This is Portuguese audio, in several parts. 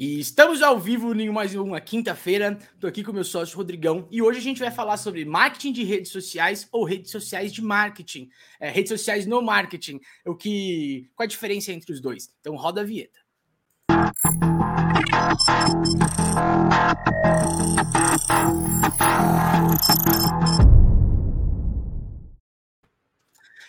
E estamos ao vivo em mais uma quinta-feira. Estou aqui com meu sócio Rodrigão e hoje a gente vai falar sobre marketing de redes sociais ou redes sociais de marketing, é, redes sociais no marketing. O que, qual a diferença entre os dois? Então roda a vinheta.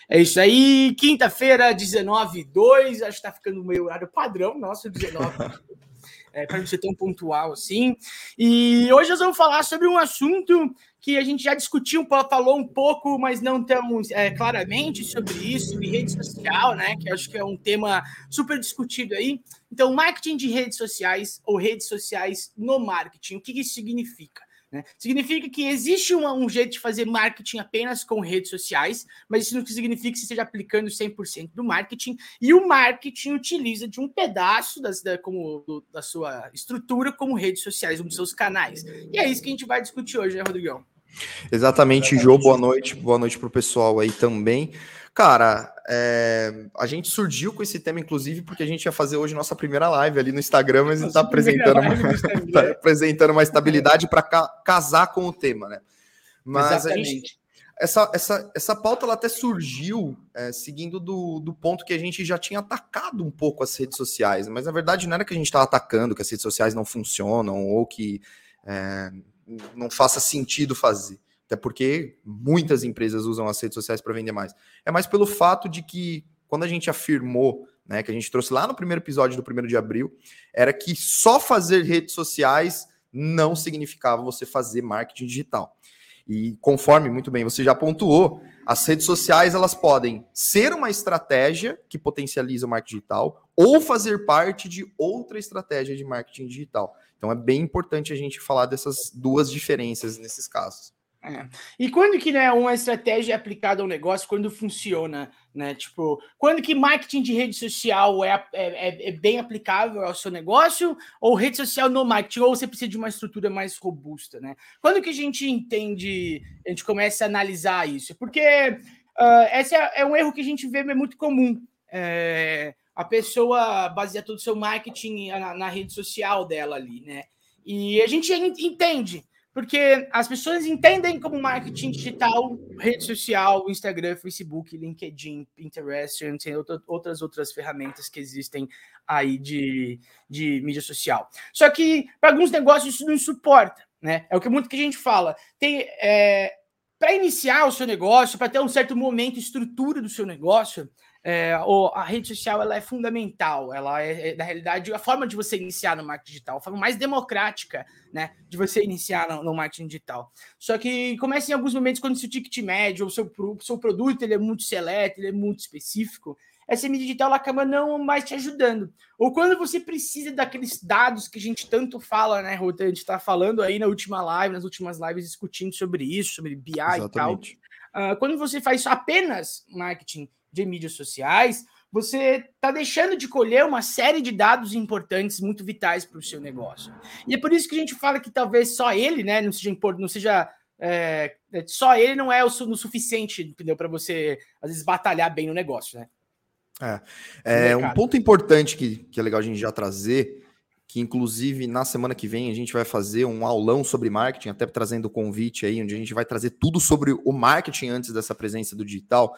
É isso aí, quinta-feira, 19 2, acho que tá ficando meio horário padrão nosso, 19 é, para não ser tão pontual assim. E hoje nós vamos falar sobre um assunto que a gente já discutiu, falou um pouco, mas não tão é, claramente sobre isso, sobre rede social, né? Que acho que é um tema super discutido aí. Então, marketing de redes sociais ou redes sociais no marketing, o que isso significa? Né? Significa que existe um, um, jeito de fazer marketing apenas com redes sociais, mas isso não significa que você esteja aplicando 100% do marketing, e o marketing utiliza de um pedaço das, da, como, do, da sua estrutura como redes sociais, um dos seus canais. E é isso que a gente vai discutir hoje, né, Rodrigão? Exatamente, Jô, boa noite, boa noite para o pessoal aí também. Cara, é, a gente surgiu com esse tema, inclusive, porque a gente ia fazer hoje nossa primeira live ali no Instagram, mas está apresentando, uma, tá apresentando uma estabilidade para ca casar com o tema, né? Mas Exatamente. a gente, essa, essa, essa pauta ela até surgiu é, seguindo do, do ponto que a gente já tinha atacado um pouco as redes sociais, mas na verdade não era que a gente estava atacando, que as redes sociais não funcionam ou que é, não faça sentido fazer até porque muitas empresas usam as redes sociais para vender mais. É mais pelo fato de que quando a gente afirmou, né, que a gente trouxe lá no primeiro episódio do primeiro de abril, era que só fazer redes sociais não significava você fazer marketing digital. E conforme muito bem você já pontuou, as redes sociais elas podem ser uma estratégia que potencializa o marketing digital ou fazer parte de outra estratégia de marketing digital. Então é bem importante a gente falar dessas duas diferenças nesses casos. É. E quando que né, uma estratégia é aplicada ao negócio, quando funciona, né? Tipo, quando que marketing de rede social é, é, é, é bem aplicável ao seu negócio, ou rede social no marketing, ou você precisa de uma estrutura mais robusta, né? Quando que a gente entende, a gente começa a analisar isso? Porque uh, esse é, é, um erro que a gente vê é muito comum. É, a pessoa baseia todo o seu marketing na, na rede social dela ali, né? E a gente entende porque as pessoas entendem como marketing digital, rede social, Instagram, Facebook, LinkedIn, Pinterest, tem outras outras ferramentas que existem aí de, de mídia social. Só que para alguns negócios isso não suporta, né? É o que muito que a gente fala. Tem é, para iniciar o seu negócio, para ter um certo momento, estrutura do seu negócio, é, a rede social ela é fundamental. Ela é, é, na realidade, a forma de você iniciar no marketing digital, a forma mais democrática né, de você iniciar no, no marketing digital. Só que começa em alguns momentos quando o seu ticket médio, o seu, seu produto ele é muito seleto, ele é muito específico, essa mídia digital ela acaba não mais te ajudando. Ou quando você precisa daqueles dados que a gente tanto fala, né, Ruta? A gente está falando aí na última live, nas últimas lives, discutindo sobre isso, sobre BI Exatamente. e tal. Uh, quando você faz apenas marketing de mídias sociais, você está deixando de colher uma série de dados importantes, muito vitais para o seu negócio. E é por isso que a gente fala que talvez só ele, né, não seja, não seja é, só ele não é o, o suficiente, entendeu, para você às vezes batalhar bem no negócio, né? É, é um ponto importante que, que é legal a gente já trazer que inclusive na semana que vem a gente vai fazer um aulão sobre marketing, até trazendo o convite aí, onde a gente vai trazer tudo sobre o marketing antes dessa presença do digital.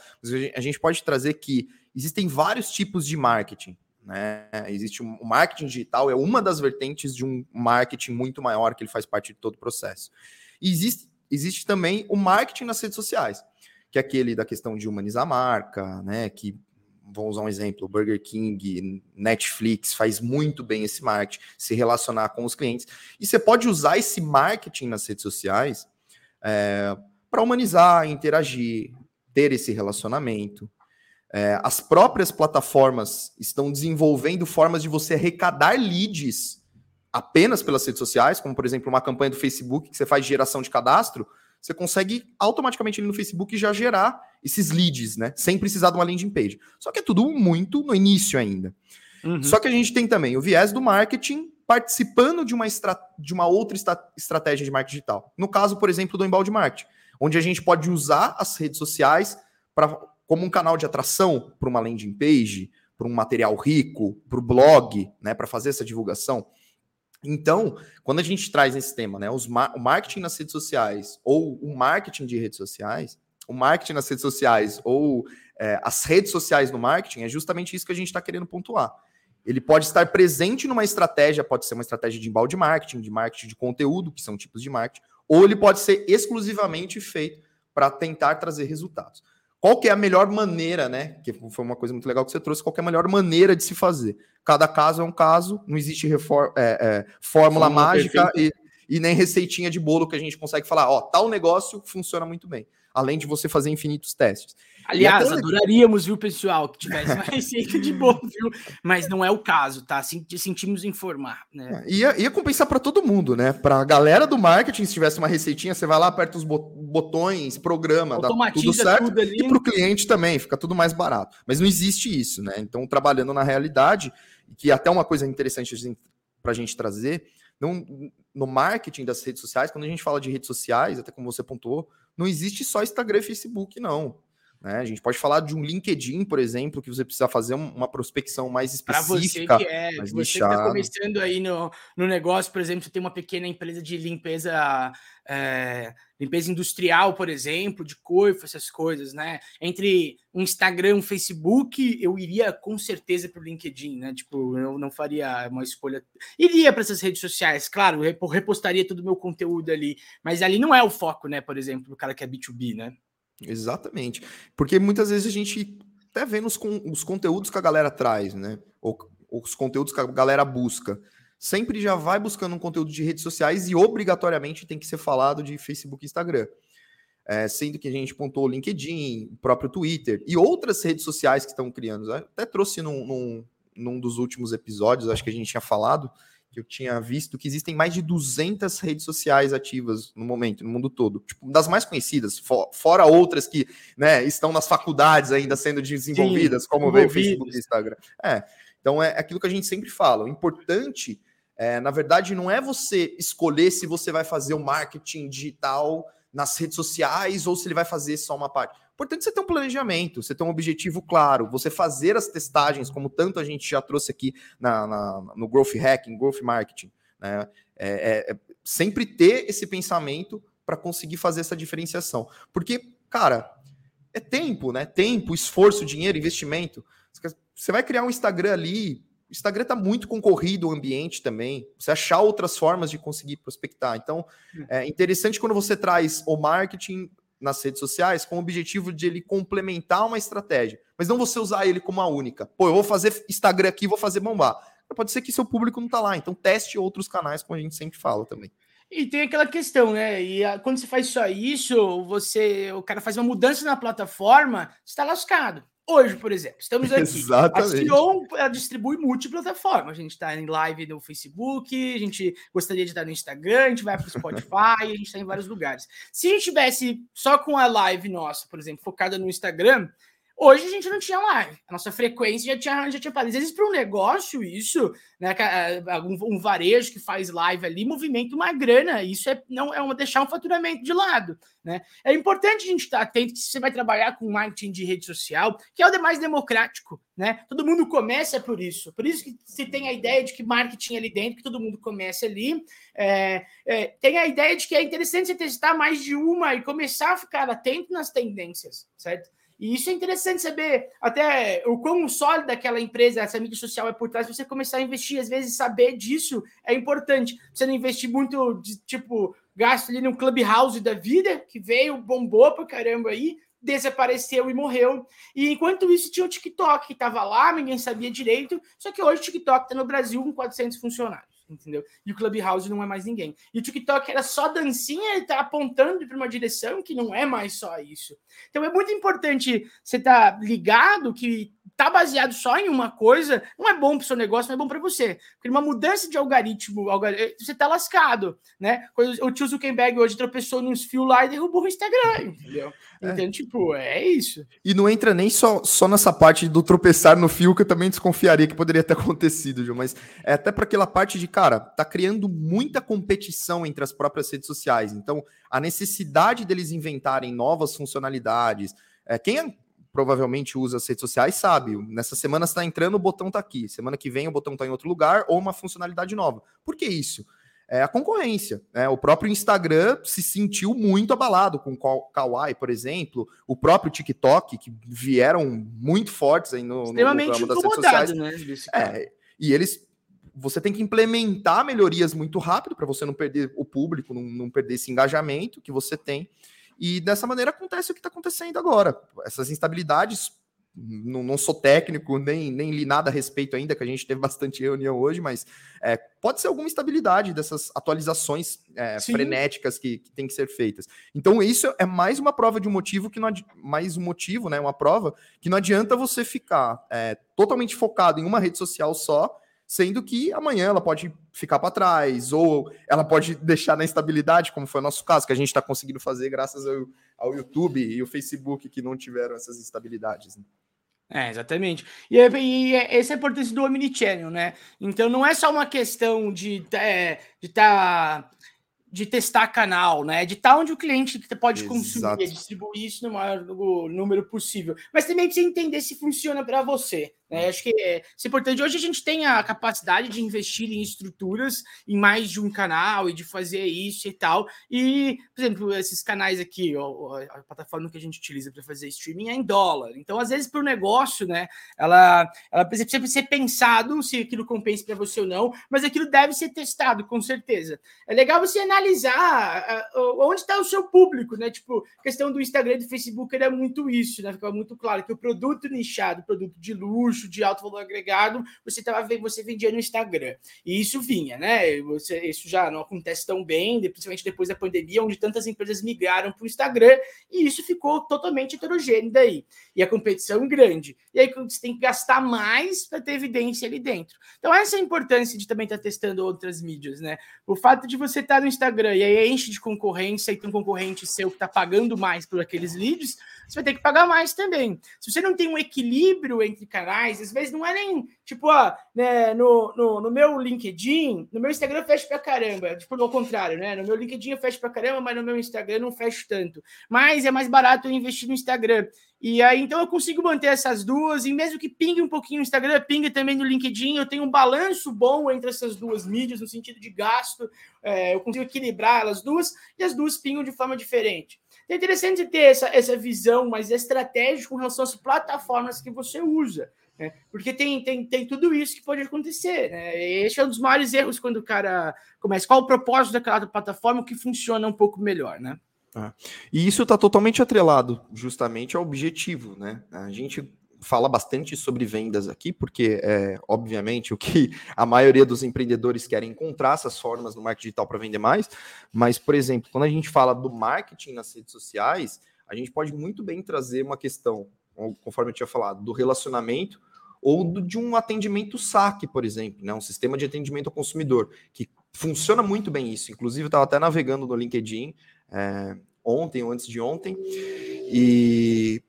A gente pode trazer que existem vários tipos de marketing. Né? Existe um, o marketing digital, é uma das vertentes de um marketing muito maior que ele faz parte de todo o processo. E existe, existe também o marketing nas redes sociais, que é aquele da questão de humanizar a marca, né? Que vamos usar um exemplo, Burger King, Netflix faz muito bem esse marketing, se relacionar com os clientes. E você pode usar esse marketing nas redes sociais é, para humanizar, interagir, ter esse relacionamento. É, as próprias plataformas estão desenvolvendo formas de você arrecadar leads apenas pelas redes sociais, como por exemplo uma campanha do Facebook que você faz geração de cadastro você consegue automaticamente ali no Facebook já gerar esses leads, né? Sem precisar de uma landing page. Só que é tudo muito no início ainda. Uhum. Só que a gente tem também o viés do marketing participando de uma, estra de uma outra estratégia de marketing digital. No caso, por exemplo, do embalde marketing, onde a gente pode usar as redes sociais para como um canal de atração para uma landing page, para um material rico, para o blog, né, para fazer essa divulgação. Então, quando a gente traz esse tema, né, os o marketing nas redes sociais ou o marketing de redes sociais, o marketing nas redes sociais ou é, as redes sociais no marketing, é justamente isso que a gente está querendo pontuar. Ele pode estar presente numa estratégia, pode ser uma estratégia de embalde marketing, de marketing de conteúdo, que são tipos de marketing, ou ele pode ser exclusivamente feito para tentar trazer resultados. Qual que é a melhor maneira, né? Que foi uma coisa muito legal que você trouxe, qual que é a melhor maneira de se fazer? Cada caso é um caso, não existe é, é, fórmula mágica e, e, nem receitinha de bolo que a gente consegue falar, ó, tal negócio funciona muito bem, além de você fazer infinitos testes. Aliás, até... adoraríamos, viu, pessoal, que tivesse uma receita de bolo, viu? Mas não é o caso, tá? Sentimos informar, né? É, ia, ia compensar para todo mundo, né? Para a galera do marketing, se tivesse uma receitinha, você vai lá, aperta os botões, programa, dá tudo certo. Tudo e para o cliente também, fica tudo mais barato. Mas não existe isso, né? Então, trabalhando na realidade, que até uma coisa interessante para a gente trazer, não, no marketing das redes sociais, quando a gente fala de redes sociais, até como você pontuou, não existe só Instagram e Facebook, não. Né? A gente pode falar de um LinkedIn, por exemplo, que você precisa fazer uma prospecção mais específica. Para você que é, você está começando aí no, no negócio, por exemplo, você tem uma pequena empresa de limpeza, é, limpeza industrial, por exemplo, de coifo, essas coisas, né? Entre um Instagram, um Facebook, eu iria com certeza para o LinkedIn, né? Tipo, eu não faria uma escolha. Iria para essas redes sociais, claro, repostaria todo o meu conteúdo ali, mas ali não é o foco, né? Por exemplo, o cara que é B2B, né? Exatamente. Porque muitas vezes a gente até vê nos, os conteúdos que a galera traz, né? Ou, os conteúdos que a galera busca. Sempre já vai buscando um conteúdo de redes sociais e obrigatoriamente tem que ser falado de Facebook e Instagram. É, sendo que a gente pontou o LinkedIn, o próprio Twitter e outras redes sociais que estão criando. Até trouxe num, num, num dos últimos episódios, acho que a gente tinha falado, que eu tinha visto que existem mais de 200 redes sociais ativas no momento, no mundo todo. Tipo, das mais conhecidas, for, fora outras que né, estão nas faculdades ainda sendo desenvolvidas, Sim, como o Facebook e Instagram. É, então é aquilo que a gente sempre fala. O importante, é, na verdade, não é você escolher se você vai fazer o marketing digital nas redes sociais ou se ele vai fazer só uma parte. Importante você ter um planejamento, você ter um objetivo claro, você fazer as testagens, como tanto a gente já trouxe aqui na, na no Growth Hacking, Growth Marketing. Né? É, é, é sempre ter esse pensamento para conseguir fazer essa diferenciação. Porque, cara, é tempo, né? Tempo, esforço, dinheiro, investimento. Você vai criar um Instagram ali, o Instagram está muito concorrido o ambiente também. Você achar outras formas de conseguir prospectar. Então, hum. é interessante quando você traz o marketing nas redes sociais com o objetivo de ele complementar uma estratégia, mas não você usar ele como a única. Pô, eu vou fazer Instagram aqui, vou fazer bombar. Pode ser que seu público não está lá, então teste outros canais, como a gente sempre fala também. E tem aquela questão, né? E a, quando você faz só isso, você, o cara faz uma mudança na plataforma, está lascado. Hoje, por exemplo, estamos aqui. Exatamente. A Sion distribui multiplataforma. A gente está em live no Facebook, a gente gostaria de estar no Instagram, a gente vai para o Spotify, a gente está em vários lugares. Se a gente tivesse só com a live nossa, por exemplo, focada no Instagram, Hoje a gente não tinha live, a nossa frequência já tinha, já tinha parado. Às vezes, para um negócio, isso, né, é, um, um, varejo que faz live ali, movimenta uma grana. Isso é não é uma deixar um faturamento de lado. Né? É importante a gente estar atento que se você vai trabalhar com marketing de rede social, que é o demais democrático. Né? Todo mundo começa por isso. Por isso que se tem a ideia de que marketing é ali dentro, que todo mundo começa ali. É, é, tem a ideia de que é interessante você testar mais de uma e começar a ficar atento nas tendências, certo? E isso é interessante saber até o quão sólida aquela empresa, essa mídia social é por trás, você começar a investir, às vezes saber disso é importante. Você não investir muito de tipo gasto ali no clubhouse da vida, que veio, bombou pra caramba aí, desapareceu e morreu. E enquanto isso tinha o TikTok que estava lá, ninguém sabia direito, só que hoje o TikTok está no Brasil com 400 funcionários entendeu? E o Clubhouse não é mais ninguém. E o TikTok era só dancinha, ele tá apontando para uma direção que não é mais só isso. Então é muito importante você estar tá ligado que tá baseado só em uma coisa, não é bom para o seu negócio, não é bom para você. Porque uma mudança de algoritmo, você tá lascado, né? O tio Zuckerberg hoje tropeçou nos fios lá e derrubou o Instagram, entendeu? É. Então, tipo, é isso. E não entra nem só, só nessa parte do tropeçar no fio, que eu também desconfiaria que poderia ter acontecido, mas é até para aquela parte de, cara, tá criando muita competição entre as próprias redes sociais. Então, a necessidade deles inventarem novas funcionalidades. É, quem provavelmente usa as redes sociais sabe. Nessa semana está entrando, o botão está aqui. Semana que vem o botão está em outro lugar ou uma funcionalidade nova. Por que isso? É a concorrência. Né? O próprio Instagram se sentiu muito abalado com o Kawaii, por exemplo, o próprio TikTok, que vieram muito fortes aí no, Extremamente no ramo das redes sociais. Né, é, e eles você tem que implementar melhorias muito rápido para você não perder o público, não, não, perder esse engajamento que você tem. E dessa maneira acontece o que está acontecendo agora. Essas instabilidades, não, não, sou técnico, nem, nem li nada a respeito ainda, que a gente teve bastante reunião hoje, mas é, pode ser alguma instabilidade dessas atualizações é, frenéticas que, que tem que ser feitas. Então, isso é mais uma prova de um motivo que não mais um motivo, né? Uma prova que não adianta você ficar é, totalmente focado em uma rede social só sendo que amanhã ela pode ficar para trás, ou ela pode deixar na instabilidade, como foi o nosso caso, que a gente está conseguindo fazer graças ao, ao, YouTube e o Facebook, que não tiveram essas instabilidades. Né? É, exatamente. E, e, essa é a importância do Omnichannel, né? Então não é só uma questão de é. De tá de testar canal, né? De estar onde o cliente pode Exato. consumir, distribuir isso no maior número possível. Mas também precisa entender se funciona para você. Né? Acho que é, isso é importante. Hoje a gente tem a capacidade de investir em estruturas em mais de um canal e de fazer isso e tal. E, por exemplo, esses canais aqui, ó, a plataforma que a gente utiliza para fazer streaming é em dólar. Então, às vezes, para o negócio, né, ela, ela precisa ser pensado se aquilo compensa para você ou não, mas aquilo deve ser testado, com certeza. É legal você analisar onde está o seu público, né? Tipo, a questão do Instagram e do Facebook era muito isso, né? Ficava muito claro que o produto nichado, produto de luxo, de alto valor agregado, você tava você vendia no Instagram. E isso vinha, né? Você, isso já não acontece tão bem, principalmente depois da pandemia, onde tantas empresas migraram para o Instagram, e isso ficou totalmente heterogêneo daí. E a competição grande. E aí você tem que gastar mais para ter evidência ali dentro. Então, essa é a importância de também estar tá testando outras mídias, né? O fato de você estar tá no Instagram e aí enche de concorrência e tem um concorrente seu que está pagando mais por aqueles leads, você vai ter que pagar mais também. Se você não tem um equilíbrio entre canais, às vezes não é nem tipo, ó, né, no, no, no meu LinkedIn, no meu Instagram fecha pra caramba, tipo, ao contrário, né? No meu LinkedIn eu fecho pra caramba, mas no meu Instagram não fecho tanto. Mas é mais barato eu investir no Instagram. E aí, então, eu consigo manter essas duas, e mesmo que pingue um pouquinho no Instagram, pingue também no LinkedIn, eu tenho um balanço bom entre essas duas mídias, no sentido de gasto, é, eu consigo equilibrar elas duas, e as duas pingam de forma diferente. É interessante ter essa, essa visão mais estratégica com relação às plataformas que você usa. Né? Porque tem, tem, tem tudo isso que pode acontecer. Né? Esse é um dos maiores erros quando o cara começa. Qual o propósito daquela plataforma que funciona um pouco melhor, né? Ah, e isso está totalmente atrelado justamente ao objetivo, né? A gente fala bastante sobre vendas aqui, porque é obviamente o que a maioria dos empreendedores querem encontrar essas formas no marketing digital para vender mais. Mas, por exemplo, quando a gente fala do marketing nas redes sociais, a gente pode muito bem trazer uma questão, conforme eu tinha falado, do relacionamento ou do, de um atendimento saque, por exemplo, né? um sistema de atendimento ao consumidor, que funciona muito bem isso. Inclusive, eu estava até navegando no LinkedIn é, ontem ou antes de ontem, e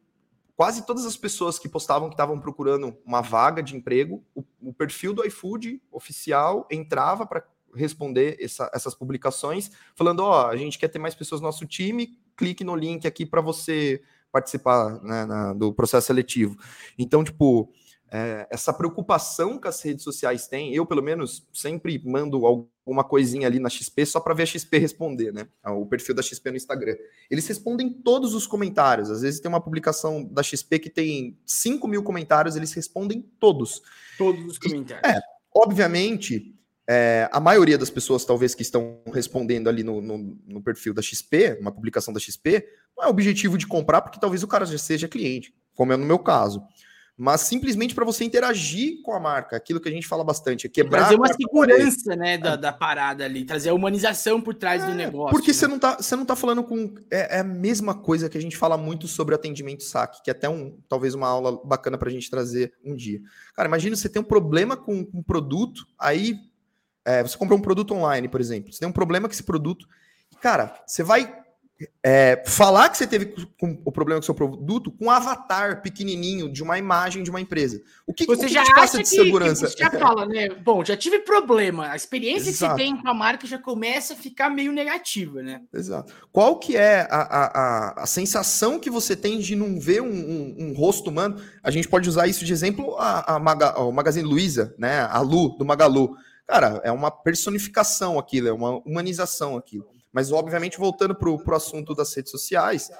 quase todas as pessoas que postavam que estavam procurando uma vaga de emprego, o, o perfil do iFood oficial entrava para responder essa, essas publicações, falando: Ó, oh, a gente quer ter mais pessoas no nosso time, clique no link aqui para você participar né, na, do processo seletivo. Então, tipo, é, essa preocupação que as redes sociais têm, eu pelo menos sempre mando alguma coisinha ali na XP só para ver a XP responder, né? O perfil da XP no Instagram. Eles respondem todos os comentários. Às vezes tem uma publicação da XP que tem 5 mil comentários, eles respondem todos. Todos os comentários. E, é, obviamente, é, a maioria das pessoas, talvez, que estão respondendo ali no, no, no, perfil da XP, uma publicação da XP, não é objetivo de comprar, porque talvez o cara já seja cliente, como é no meu caso mas simplesmente para você interagir com a marca, aquilo que a gente fala bastante, é quebrar. Trazer uma segurança, né, da, da, parada ali, trazer a humanização por trás é, do negócio. Porque né? você não tá, você não tá falando com é, é, a mesma coisa que a gente fala muito sobre atendimento saque, que é até um talvez uma aula bacana para a gente trazer um dia. Cara, imagina você tem um problema com um produto, aí é, você compra um produto online, por exemplo, você tem um problema com esse produto, cara, você vai é, falar que você teve com, o problema com o seu produto com um avatar pequenininho de uma imagem de uma empresa. O que você o que já passa de que, segurança? Que você já fala, né? Bom, já tive problema. A experiência Exato. que você tem com a marca já começa a ficar meio negativa, né? Exato. Qual que é a, a, a, a sensação que você tem de não ver um, um, um, rosto humano? A gente pode usar isso de exemplo a, a Maga, o Magazine Luiza, né? A Lu, do Magalu. Cara, é uma personificação aquilo, é uma humanização aquilo. Mas, obviamente, voltando para o assunto das redes sociais,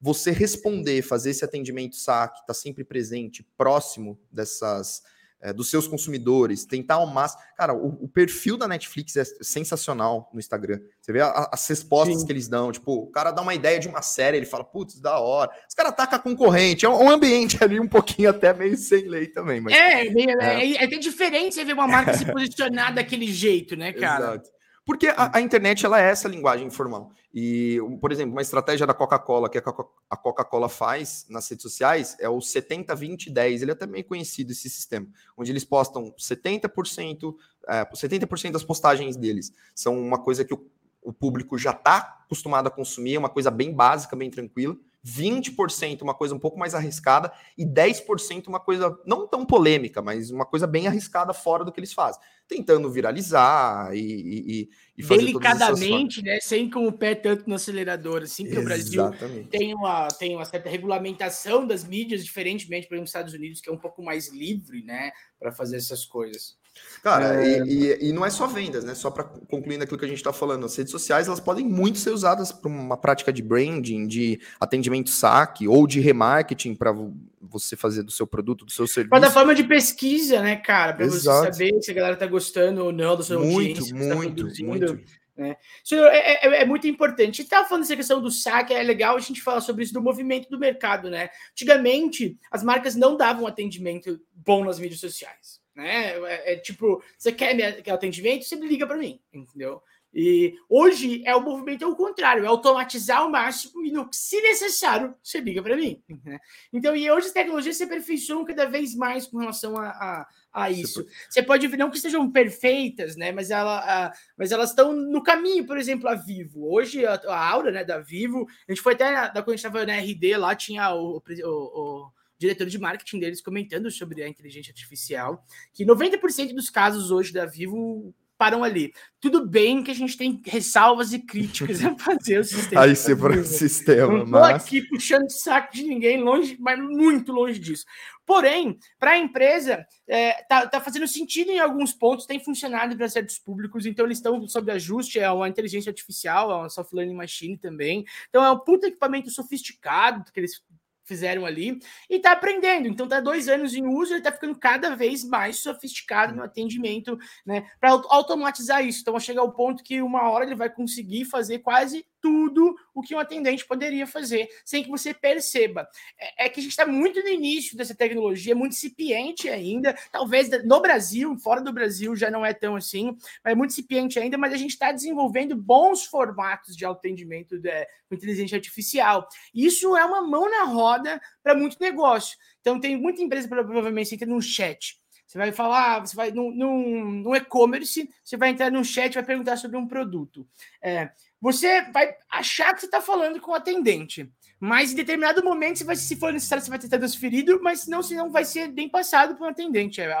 você responder, fazer esse atendimento SAC, está sempre presente, próximo dessas é, dos seus consumidores, tentar ao máximo. Cara, o, o, perfil da Netflix é sensacional no Instagram. Você vê a, as respostas Sim. que eles dão. Tipo, o cara dá uma ideia de uma série, ele fala, putz, da hora. Os caras atacam a concorrente. É um, um, ambiente ali um pouquinho até meio sem lei também. Mas, é, é, é, é até diferente você ver uma marca se posicionar daquele jeito, né, cara? Exato. Porque a, a, internet ela é essa linguagem informal. E, por exemplo, uma estratégia da Coca-Cola que a Coca-Cola faz nas redes sociais é o 70, 20, 10. Ele é meio conhecido esse sistema, onde eles postam 70%, é, 70% das postagens deles são uma coisa que o, o público já está acostumado a consumir, é uma coisa bem básica, bem tranquila. 20% uma coisa um pouco mais arriscada e 10% uma coisa não tão polêmica, mas uma coisa bem arriscada fora do que eles fazem, tentando viralizar e, e, e fazer delicadamente, né, sem com o pé tanto no acelerador, assim que Exatamente. o Brasil tem uma tem uma certa regulamentação das mídias, diferentemente, por exemplo, nos Estados Unidos, que é um pouco mais livre, né, para fazer essas coisas. Cara, é... e, e, não é só vendas, né? Só para concluir aquilo que a gente está falando, as redes sociais elas podem muito ser usadas para uma prática de branding, de atendimento saque ou de remarketing para você fazer do seu produto, do seu serviço. Plataforma de pesquisa, né, cara? Para você saber se a galera está gostando ou não do seu muito, audiência, muito, tá muito. Né? Isso é, é, é, muito importante. E tava falando dessa questão do saque, é legal a gente falar sobre isso do movimento do mercado, né? Antigamente, as marcas não davam atendimento bom nas mídias sociais né? É, é tipo, você quer, minha, atendimento, você liga para mim, entendeu? E hoje é o movimento ao contrário, é automatizar ao máximo e, no, se necessário, você liga para mim. Né? Então, e hoje as tecnologias se aperfeiçoam cada vez mais com relação a, a, a isso. Você pode ver, não que estejam perfeitas, né? Mas, ela, a, mas elas estão no caminho, por exemplo, a Vivo. Hoje, a, a Aura né, da Vivo, a gente foi até, da, quando a gente estava na RD, lá tinha o, o, o diretor de marketing deles comentando sobre a inteligência artificial, que 90% dos casos hoje da Vivo param ali. Tudo bem que a gente tem ressalvas e críticas a fazer o sistema. Aí você para o sistema, Não mas... aqui puxando saco de ninguém, longe, mas muito longe disso. Porém, para a empresa, é, tá, tá, fazendo sentido em alguns pontos, tem funcionado para certos públicos, então eles estão sob ajuste, é uma inteligência artificial, é uma soft learning machine também. Então é um puta equipamento sofisticado que eles fizeram ali e está aprendendo. Então, está dois anos em uso, ele está ficando cada vez mais sofisticado no atendimento, né? Para automatizar isso. Então, vai chegar ao ponto que uma hora ele vai conseguir fazer quase tudo o que um atendente poderia fazer, sem que você perceba. É, é que a gente está muito no início dessa tecnologia, muito incipiente ainda. Talvez no Brasil, fora do Brasil já não é tão assim, mas é muito incipiente ainda. Mas a gente está desenvolvendo bons formatos de atendimento de, com inteligência artificial. Isso é uma mão na roda para muito negócio. Então, tem muita empresa, provavelmente, entra no chat. Você vai falar, você vai num, num, e-commerce, você vai entrar num chat vai perguntar sobre um produto. É, você vai achar que você está falando com o atendente. Mas em determinado momento, você vai, se for necessário, você vai ter transferido, mas senão, senão vai ser bem passado para um atendente. É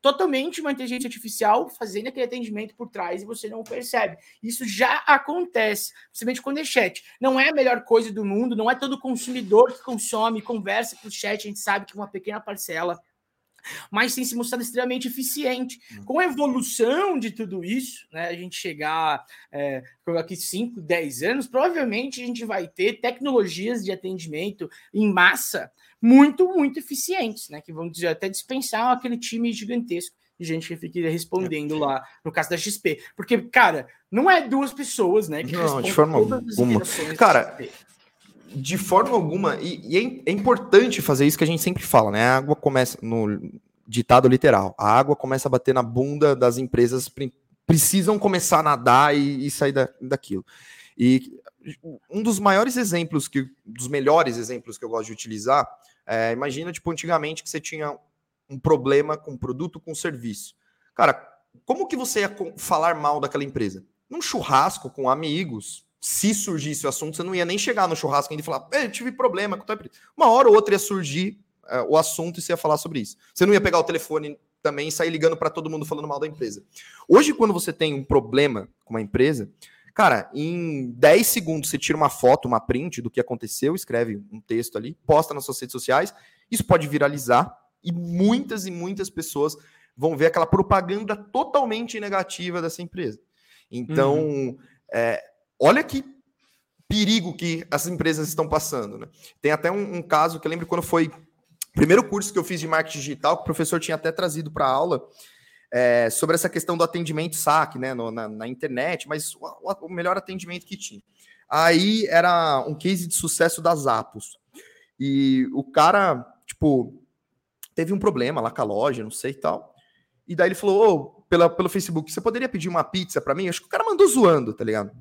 totalmente uma inteligência artificial fazendo aquele atendimento por trás e você não percebe. Isso já acontece, principalmente quando é chat. Não é a melhor coisa do mundo, não é todo consumidor que consome, conversa por chat, a gente sabe que uma pequena parcela mas tem se mostrado extremamente eficiente. Hum. Com a evolução de tudo isso, né, a gente chegar é, aqui 5, 10 anos, provavelmente a gente vai ter tecnologias de atendimento em massa muito, muito eficientes, né, que vão até dispensar aquele time gigantesco de gente que fica respondendo lá, no caso da XP. Porque, cara, não é duas pessoas, né? Que não, de forma alguma. Cara, de forma alguma, e, e é, é, importante fazer isso que a gente sempre fala, né? A água começa, no ditado literal, a água começa a bater na bunda das empresas, precisam começar a nadar e, e sair da, daquilo. E um dos maiores exemplos, que, dos melhores exemplos que eu gosto de utilizar, é, imagina, tipo, antigamente que você tinha um problema com produto, com serviço. Cara, como que você ia falar mal daquela empresa? Num churrasco com amigos, se surgisse o assunto, você não ia nem chegar no churrasco ainda e falar, eu tive problema com Uma hora ou outra ia surgir é, o assunto e você ia falar sobre isso. Você não ia pegar o telefone também e sair ligando para todo mundo falando mal da empresa. Hoje, quando você tem um problema com uma empresa, cara, em 10 segundos você tira uma foto, uma print do que aconteceu, escreve um texto ali, posta nas suas redes sociais, isso pode viralizar e muitas e muitas pessoas vão ver aquela propaganda totalmente negativa dessa empresa. Então, uhum. é, olha que perigo que as empresas estão passando. Né? Tem até um, um, caso que eu lembro quando foi o primeiro curso que eu fiz de marketing digital, que o professor tinha até trazido para aula, é, sobre essa questão do atendimento SAC né, no, na, na, internet, mas o, o, melhor atendimento que tinha. Aí era um case de sucesso das Apos. E o cara, tipo, teve um problema lá com a loja, não sei e tal. E daí ele falou, oh, pela, pelo Facebook, você poderia pedir uma pizza para mim? Acho que o cara mandou zoando, tá ligado?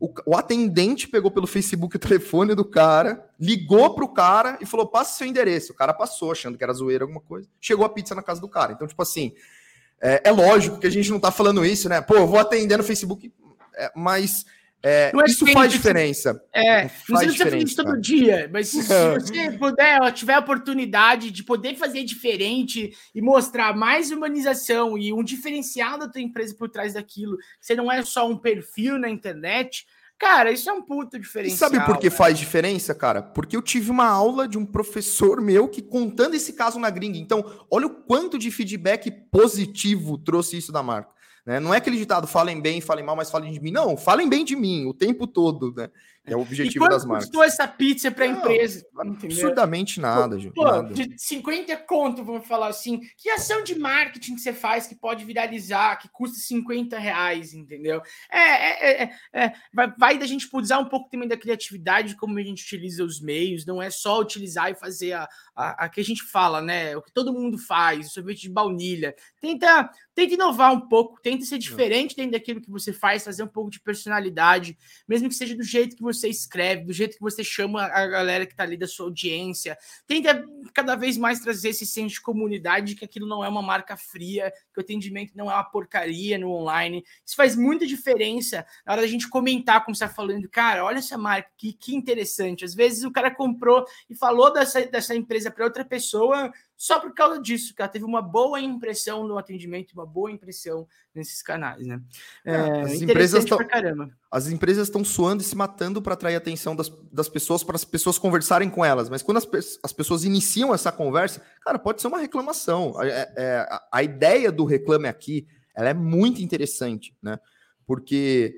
O, o, atendente pegou pelo Facebook o telefone do cara, ligou pro cara e falou: passa seu endereço. O cara passou, achando que era zoeira, alguma coisa. Chegou a pizza na casa do cara. Então, tipo assim, é, é lógico que a gente não tá falando isso, né? Pô, eu vou atender no Facebook, é, mas é, é isso faz diferença. É, faz não sei se você faz isso todo dia, mas se, se você puder, tiver a oportunidade de poder fazer diferente e mostrar mais humanização e um diferencial da tua empresa por trás daquilo, você não é só um perfil na internet, Cara, isso é um puto diferencial. E sabe por que faz diferença, cara? Porque eu tive uma aula de um professor meu que contando esse caso na gringa. Então, olha o quanto de feedback positivo trouxe isso da marca. Né? Não é aquele ditado, falem bem, falem mal, mas falem de mim. Não, falem bem de mim o tempo todo, né? É o objetivo das marcas. custou essa pizza para a empresa? Entendeu? Absurdamente nada, Ju. Pô, nada. de 50 conto, vamos falar assim. Que ação de marketing que você faz que pode viralizar, que custa 50 reais, entendeu? É, é, é, é vai, vai, da gente usar um pouco também da criatividade, como a gente utiliza os meios, não é só utilizar e fazer a, a, a que a gente fala, né? O que todo mundo faz, o sorvete de baunilha. Tenta, tenta inovar um pouco, tenta ser diferente dentro daquilo que você faz, fazer um pouco de personalidade, mesmo que seja do jeito que você escreve, do jeito que você chama a galera que está ali da sua audiência. Tenta cada vez mais trazer esse senso de comunidade, que aquilo não é uma marca fria, que o atendimento não é uma porcaria no online. Isso faz muita diferença na hora da gente comentar, como você está falando, cara, olha essa marca, que, que interessante. Às vezes o cara comprou e falou dessa, dessa empresa para outra pessoa só por causa disso, que ela teve uma boa impressão no atendimento, uma boa impressão nesses canais, né? É, é as empresas estão as empresas estão suando e se matando para atrair a atenção das, das pessoas, para as pessoas conversarem com elas. Mas quando as, as pessoas iniciam essa conversa, cara, pode ser uma reclamação. É, é, a, a ideia do reclame aqui, ela é muito interessante, né? Porque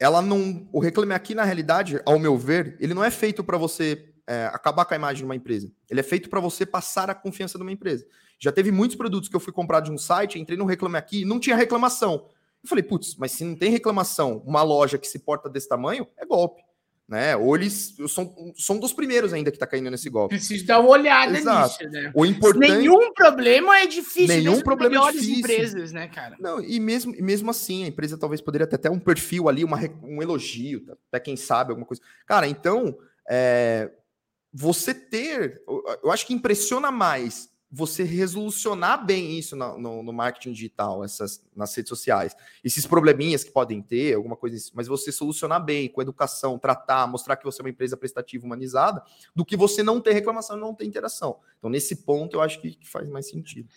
ela não, o reclame aqui na realidade, ao meu ver, ele não é feito para você é, acabar com a imagem de uma empresa. Ele é feito para você passar a confiança de uma empresa. Já teve muitos produtos que eu fui comprar de um site, entrei no Reclame Aqui e não tinha reclamação. Eu falei, putz, mas se não tem reclamação, uma loja que se porta desse tamanho, é golpe. Né? Ou eles são, são dos primeiros ainda que está caindo nesse golpe. Preciso dar uma olhada Exato. nisso, né? O importante... Nenhum problema é difícil. Nenhum problema é difícil. empresas, né, cara? Não, e mesmo, mesmo assim, a empresa talvez poderia ter até um perfil ali, uma, um elogio, até quem sabe, alguma coisa. Cara, então, é, você ter, eu acho que impressiona mais você resolucionar bem isso no, no, no, marketing digital, essas nas redes sociais, esses probleminhas que podem ter, alguma coisa assim, mas você solucionar bem, com educação, tratar, mostrar que você é uma empresa prestativa humanizada, do que você não ter reclamação e não ter interação. Então, nesse ponto, eu acho que, que faz mais sentido.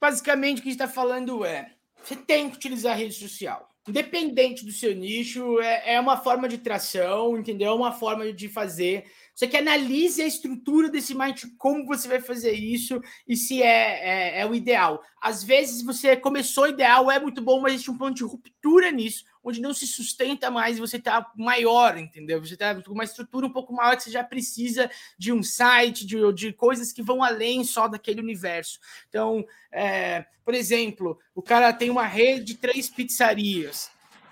Basicamente, o que a gente está falando é: você tem que utilizar a rede social independente do seu nicho, é, é uma forma de tração, entendeu? É uma forma de fazer. Você que analise a estrutura desse marketing, como você vai fazer isso e se é, é, é, o ideal. Às vezes você começou ideal, é muito bom, mas existe um ponto de ruptura nisso, onde não se sustenta mais e você está maior, entendeu? Você está com uma estrutura um pouco maior que você já precisa de um site, de, de coisas que vão além só daquele universo. Então, é, por exemplo, o cara tem uma rede de três pizzarias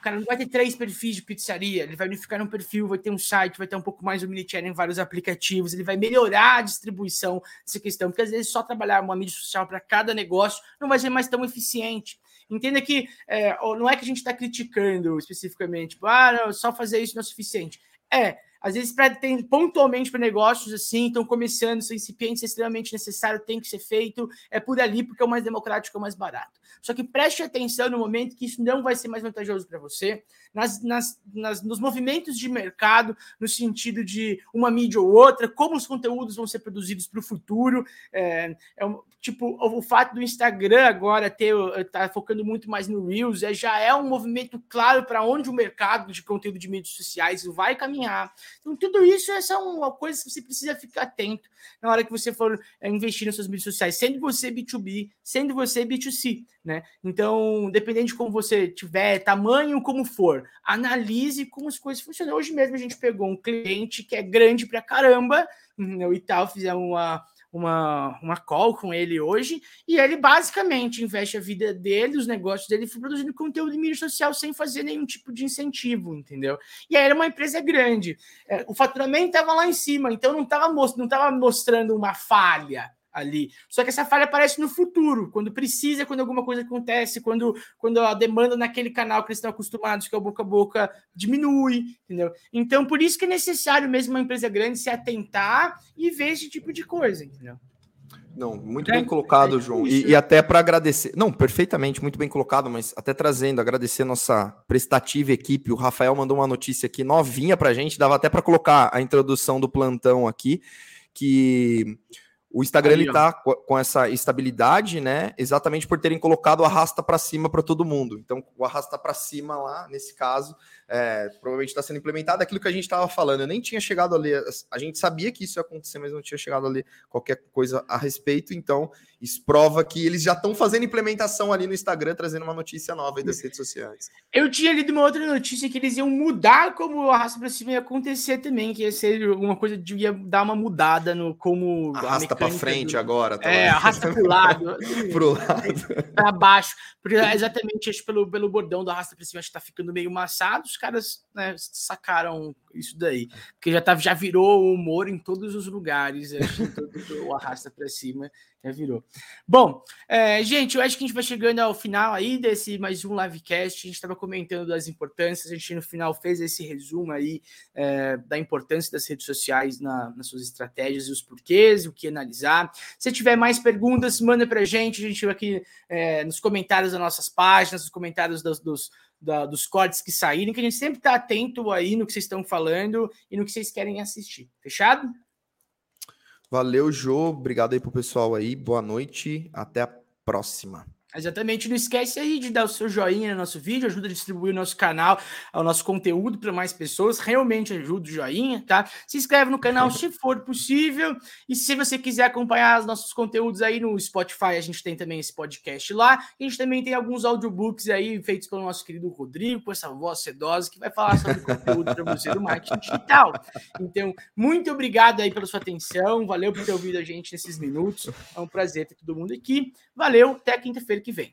cara não vai ter três perfis de pizzaria, ele vai unificar um perfil, vai ter um site, vai ter um pouco mais o omnichannel em vários aplicativos, ele vai melhorar a distribuição dessa questão, porque às vezes só trabalhar uma mídia social para cada negócio não vai ser mais tão eficiente. Entenda que é, não é que a gente está criticando especificamente, tipo, ah, não, só fazer isso não é suficiente. É, às vezes para pontualmente para negócios assim, estão começando, são incipientes, é extremamente necessário, tem que ser feito, é por ali porque é o mais democrático, é o mais barato. Só que preste atenção no momento que isso não vai ser mais vantajoso para você, nas, nas, nas, nos movimentos de mercado, no sentido de uma mídia ou outra, como os conteúdos vão ser produzidos para o futuro. É, é um, tipo, o, fato do Instagram agora ter tá focando muito mais no Reels, é, já é um movimento claro para onde o mercado de conteúdo de mídias sociais vai caminhar. Então, tudo isso é uma coisa que você precisa ficar atento na hora que você for é, investir nas suas mídias sociais, sendo você B2B, sendo você B2C, né? Então, dependendo de como você tiver, tamanho como for, analise como as coisas funcionam. Hoje mesmo a gente pegou um cliente que é grande pra caramba, e tal, fizemos uma uma, uma call com ele hoje, e ele basicamente investe a vida dele, os negócios dele, produzindo conteúdo de mídia social sem fazer nenhum tipo de incentivo, entendeu? E aí era uma empresa grande. É, o faturamento estava lá em cima, então não estava não tava mostrando uma falha ali. Só que essa falha aparece no futuro, quando precisa, quando alguma coisa acontece, quando, quando a demanda naquele canal que eles estão acostumados, que é o boca a boca, diminui, entendeu? Então, por isso que é necessário mesmo uma empresa grande se atentar e ver esse tipo de coisa, entendeu? Não, muito é, bem colocado, é João. E, e, até para agradecer. Não, perfeitamente, muito bem colocado, mas até trazendo, agradecer a nossa prestativa equipe. O Rafael mandou uma notícia aqui novinha para a gente, dava até para colocar a introdução do plantão aqui, que o Instagram Aí, ele tá com essa estabilidade, né? Exatamente por terem colocado o arrasta para cima para todo mundo. Então, o arrasta para cima lá, nesse caso, é, provavelmente está sendo implementado aquilo que a gente estava falando. Eu nem tinha chegado a ler, a gente sabia que isso ia acontecer, mas não tinha chegado a ler qualquer coisa a respeito. Então, isso prova que eles já estão fazendo implementação ali no Instagram, trazendo uma notícia nova aí das redes sociais. Eu tinha lido uma outra notícia que eles iam mudar como o arrasta para cima ia acontecer também, que ia ser alguma coisa de ia dar uma mudada no como arrasta para frente do... agora, tá é, lá. arrasta para o lado, pro lado, para baixo, porque exatamente acho pelo pelo bordão do arrasta para cima acho que tá ficando meio maçado os caras né, sacaram isso daí. Porque já, tá, já virou humor em todos os lugares. Todo, o arrasta para cima já virou. Bom, é, gente, eu acho que a gente vai chegando ao final aí desse mais um livecast. A gente estava comentando das importâncias, a gente no final fez esse resumo aí é, da importância das redes sociais na, nas suas estratégias e os porquês, o que analisar. Se tiver mais perguntas, manda para gente. A gente vai aqui é, nos comentários das nossas páginas, nos comentários dos, dos da, dos cortes que saírem, que a gente sempre está atento aí no que vocês estão falando e no que vocês querem assistir. Fechado? Valeu, Jô. Obrigado aí pro pessoal aí. Boa noite. Até a próxima. Exatamente. Não esquece aí de dar o seu joinha no nosso vídeo, ajuda a distribuir o nosso canal, o nosso conteúdo para mais pessoas. Realmente ajuda o joinha, tá? Se inscreve no canal se for possível. E se você quiser acompanhar os nossos conteúdos aí no Spotify, a gente tem também esse podcast lá. A gente também tem alguns audiobooks aí feitos pelo nosso querido Rodrigo, com essa voz sedosa, que vai falar sobre conteúdo para você do marketing digital. Então, muito obrigado aí pela sua atenção. Valeu por ter ouvido a gente nesses minutos. É um prazer ter todo mundo aqui. Valeu, até quinta-feira que vem.